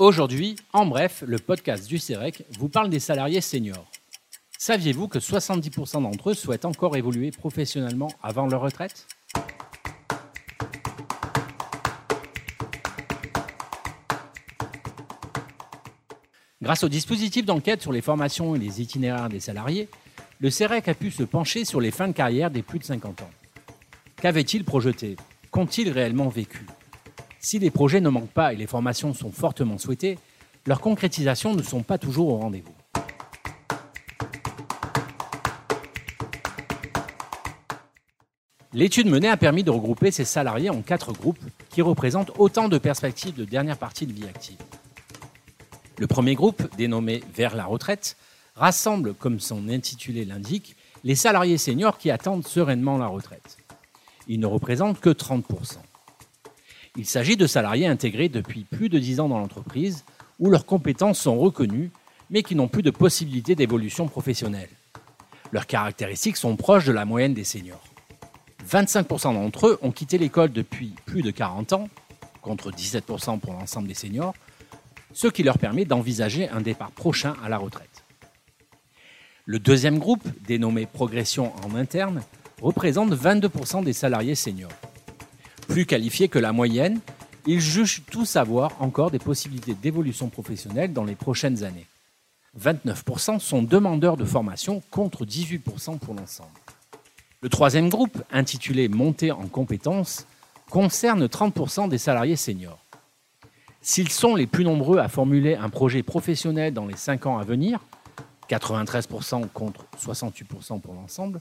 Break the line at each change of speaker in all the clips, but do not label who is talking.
Aujourd'hui, en bref, le podcast du CEREC vous parle des salariés seniors. Saviez-vous que 70% d'entre eux souhaitent encore évoluer professionnellement avant leur retraite? Grâce au dispositif d'enquête sur les formations et les itinéraires des salariés, le CEREC a pu se pencher sur les fins de carrière des plus de 50 ans. Qu'avaient-ils projeté? Qu'ont-ils réellement vécu? Si les projets ne manquent pas et les formations sont fortement souhaitées, leurs concrétisations ne sont pas toujours au rendez-vous. L'étude menée a permis de regrouper ces salariés en quatre groupes qui représentent autant de perspectives de dernière partie de vie active. Le premier groupe, dénommé Vers la retraite, rassemble, comme son intitulé l'indique, les salariés seniors qui attendent sereinement la retraite. Il ne représente que 30%. Il s'agit de salariés intégrés depuis plus de 10 ans dans l'entreprise, où leurs compétences sont reconnues, mais qui n'ont plus de possibilité d'évolution professionnelle. Leurs caractéristiques sont proches de la moyenne des seniors. 25% d'entre eux ont quitté l'école depuis plus de 40 ans, contre 17% pour l'ensemble des seniors, ce qui leur permet d'envisager un départ prochain à la retraite. Le deuxième groupe, dénommé Progression en interne, représente 22% des salariés seniors. Plus qualifiés que la moyenne, ils jugent tous avoir encore des possibilités d'évolution professionnelle dans les prochaines années. 29% sont demandeurs de formation contre 18% pour l'ensemble. Le troisième groupe, intitulé Montée en compétences, concerne 30% des salariés seniors. S'ils sont les plus nombreux à formuler un projet professionnel dans les 5 ans à venir, 93% contre 68% pour l'ensemble,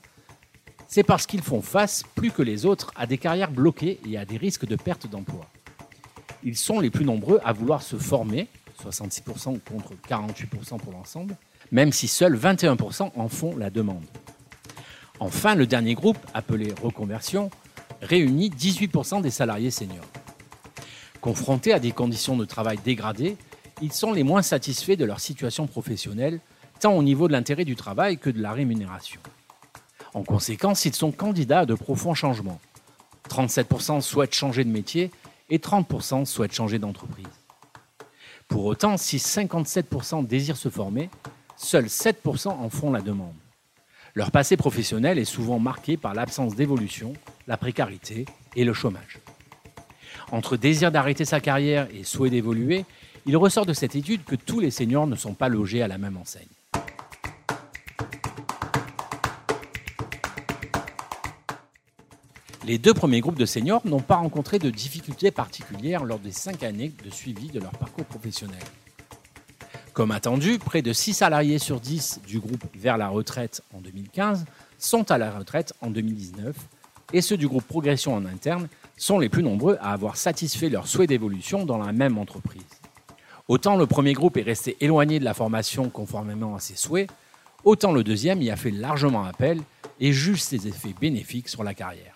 c'est parce qu'ils font face, plus que les autres, à des carrières bloquées et à des risques de perte d'emploi. Ils sont les plus nombreux à vouloir se former, 66% contre 48% pour l'ensemble, même si seuls 21% en font la demande. Enfin, le dernier groupe, appelé reconversion, réunit 18% des salariés seniors. Confrontés à des conditions de travail dégradées, ils sont les moins satisfaits de leur situation professionnelle, tant au niveau de l'intérêt du travail que de la rémunération. En conséquence, ils sont candidats à de profonds changements. 37% souhaitent changer de métier et 30% souhaitent changer d'entreprise. Pour autant, si 57% désirent se former, seuls 7% en font la demande. Leur passé professionnel est souvent marqué par l'absence d'évolution, la précarité et le chômage. Entre désir d'arrêter sa carrière et souhait d'évoluer, il ressort de cette étude que tous les seniors ne sont pas logés à la même enseigne. Les deux premiers groupes de seniors n'ont pas rencontré de difficultés particulières lors des cinq années de suivi de leur parcours professionnel. Comme attendu, près de 6 salariés sur 10 du groupe vers la retraite en 2015 sont à la retraite en 2019 et ceux du groupe progression en interne sont les plus nombreux à avoir satisfait leur souhait d'évolution dans la même entreprise. Autant le premier groupe est resté éloigné de la formation conformément à ses souhaits, autant le deuxième y a fait largement appel et juge ses effets bénéfiques sur la carrière.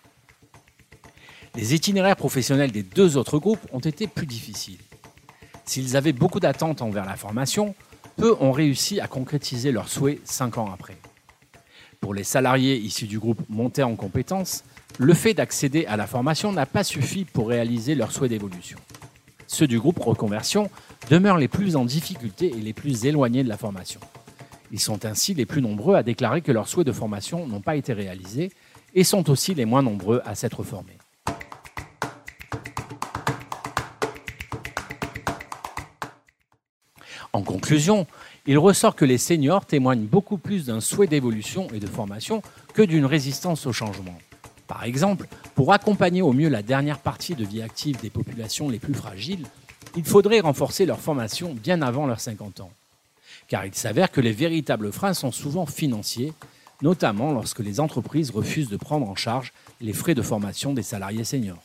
Les itinéraires professionnels des deux autres groupes ont été plus difficiles. S'ils avaient beaucoup d'attentes envers la formation, peu ont réussi à concrétiser leurs souhaits cinq ans après. Pour les salariés issus du groupe Monté en compétences, le fait d'accéder à la formation n'a pas suffi pour réaliser leurs souhaits d'évolution. Ceux du groupe Reconversion demeurent les plus en difficulté et les plus éloignés de la formation. Ils sont ainsi les plus nombreux à déclarer que leurs souhaits de formation n'ont pas été réalisés et sont aussi les moins nombreux à s'être formés. En conclusion, il ressort que les seniors témoignent beaucoup plus d'un souhait d'évolution et de formation que d'une résistance au changement. Par exemple, pour accompagner au mieux la dernière partie de vie active des populations les plus fragiles, il faudrait renforcer leur formation bien avant leurs 50 ans. Car il s'avère que les véritables freins sont souvent financiers, notamment lorsque les entreprises refusent de prendre en charge les frais de formation des salariés seniors.